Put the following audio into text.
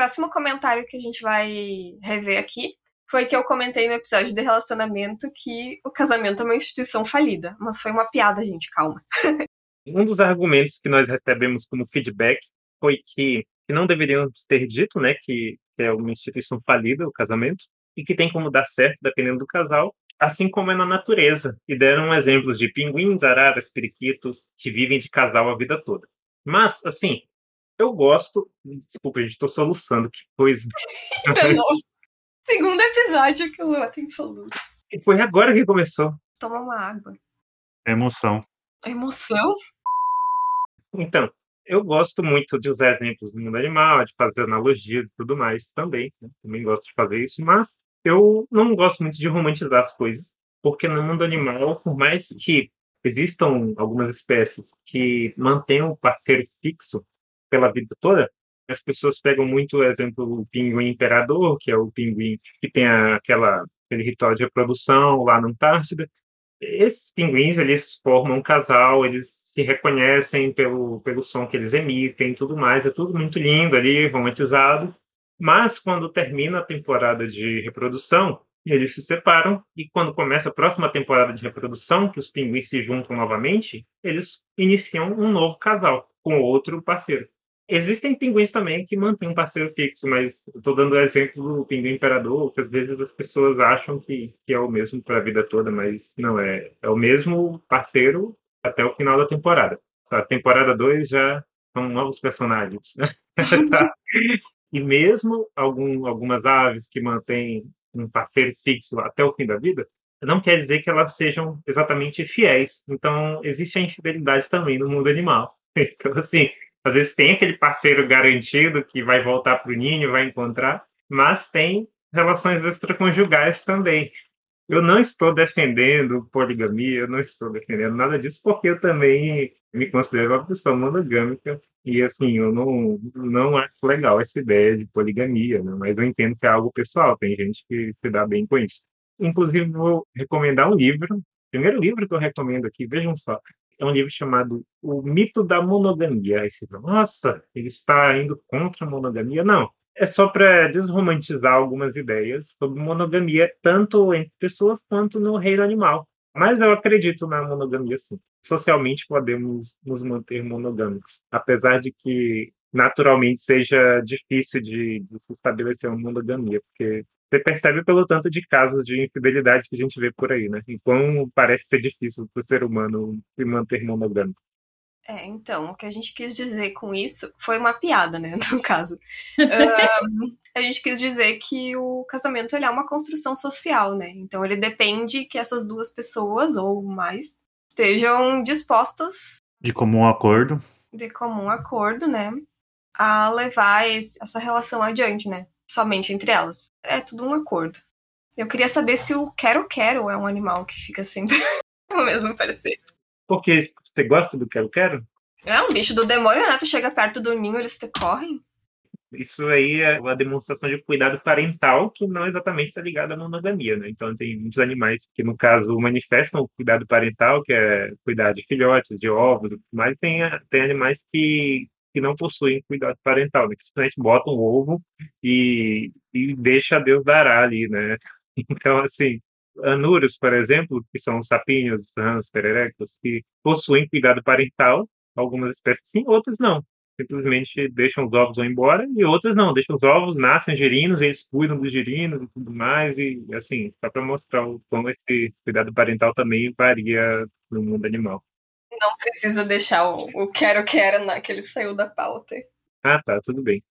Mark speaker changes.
Speaker 1: próximo comentário que a gente vai rever aqui foi que eu comentei no episódio de relacionamento que o casamento é uma instituição falida. Mas foi uma piada, gente, calma.
Speaker 2: um dos argumentos que nós recebemos como feedback foi que, que não deveríamos ter dito, né, que, que é uma instituição falida o casamento e que tem como dar certo dependendo do casal, assim como é na natureza. E deram exemplos de pinguins, araras, periquitos que vivem de casal a vida toda. Mas, assim, eu gosto. Desculpa, gente, estou soluçando, que coisa.
Speaker 1: Segundo episódio que o Lua tem soluço.
Speaker 2: E foi agora que começou.
Speaker 1: Toma uma água.
Speaker 3: Emoção.
Speaker 1: Emoção?
Speaker 2: Então, eu gosto muito de usar exemplos do mundo animal, de fazer analogias e tudo mais também. Né? Também gosto de fazer isso, mas eu não gosto muito de romantizar as coisas, porque no mundo animal, por mais que existam algumas espécies que mantenham o parceiro fixo pela vida toda, as pessoas pegam muito o exemplo do pinguim imperador, que é o pinguim que tem aquela, aquele ritual de reprodução lá na Antártida. Esses pinguins, eles formam um casal, eles se reconhecem pelo, pelo som que eles emitem tudo mais, é tudo muito lindo ali, romantizado. Mas quando termina a temporada de reprodução, eles se separam e quando começa a próxima temporada de reprodução, que os pinguins se juntam novamente, eles iniciam um novo casal com outro parceiro. Existem pinguins também que mantêm um parceiro fixo, mas estou dando o exemplo do pinguim imperador, que às vezes as pessoas acham que, que é o mesmo para a vida toda, mas não é. É o mesmo parceiro até o final da temporada. A temporada 2 já são novos personagens. tá? E mesmo algum, algumas aves que mantêm um parceiro fixo até o fim da vida, não quer dizer que elas sejam exatamente fiéis. Então, existe a infidelidade também no mundo animal. Então, assim, às vezes tem aquele parceiro garantido que vai voltar para o ninho, vai encontrar, mas tem relações extraconjugais também. Eu não estou defendendo poligamia, eu não estou defendendo nada disso, porque eu também me considero uma pessoa monogâmica e, assim, eu não, não acho legal essa ideia de poligamia, né? mas eu entendo que é algo pessoal, tem gente que se dá bem com isso. Inclusive, vou recomendar um livro, primeiro livro que eu recomendo aqui, vejam só, é um livro chamado O Mito da Monogamia. Aí você fala, nossa, ele está indo contra a monogamia? Não, é só para desromantizar algumas ideias sobre monogamia, tanto entre pessoas quanto no reino animal. Mas eu acredito na monogamia, sim. Socialmente podemos nos manter monogâmicos, apesar de que naturalmente seja difícil de, de se estabelecer uma monogamia, porque você percebe pelo tanto de casos de infidelidade que a gente vê por aí, né? E como parece ser difícil para o ser humano se manter monogâmico.
Speaker 1: É, então, o que a gente quis dizer com isso foi uma piada, né, no caso. um, a gente quis dizer que o casamento ele é uma construção social, né? Então ele depende que essas duas pessoas, ou mais, estejam dispostas.
Speaker 3: De comum acordo.
Speaker 1: De comum acordo, né? A levar esse, essa relação adiante, né? Somente entre elas. É tudo um acordo. Eu queria saber se o quero-quero é um animal que fica sempre no mesmo parecer.
Speaker 2: Porque você gosta do quero-quero?
Speaker 1: É um bicho do demônio, né? Tu chega perto do ninho, eles te correm.
Speaker 2: Isso aí é uma demonstração de cuidado parental que não exatamente está ligado à monogamia, né? Então tem muitos animais que, no caso, manifestam o cuidado parental, que é cuidar de filhotes, de ovos, mas tem, tem animais que, que não possuem cuidado parental, né? Que simplesmente botam o ovo e, e deixa Deus dará ali, né? Então, assim, anuros, por exemplo, que são os sapinhos, rãs, pererecos, que possuem cuidado parental, algumas espécies sim, outras não. Simplesmente deixam os ovos vão embora, e outras não, deixam os ovos, nascem girinos, eles cuidam dos girinos e tudo mais, e assim, só para mostrar como esse cuidado parental também varia no mundo animal.
Speaker 1: Não precisa deixar o quero-quero naquele saiu da pauta.
Speaker 2: Ah, tá, tudo bem.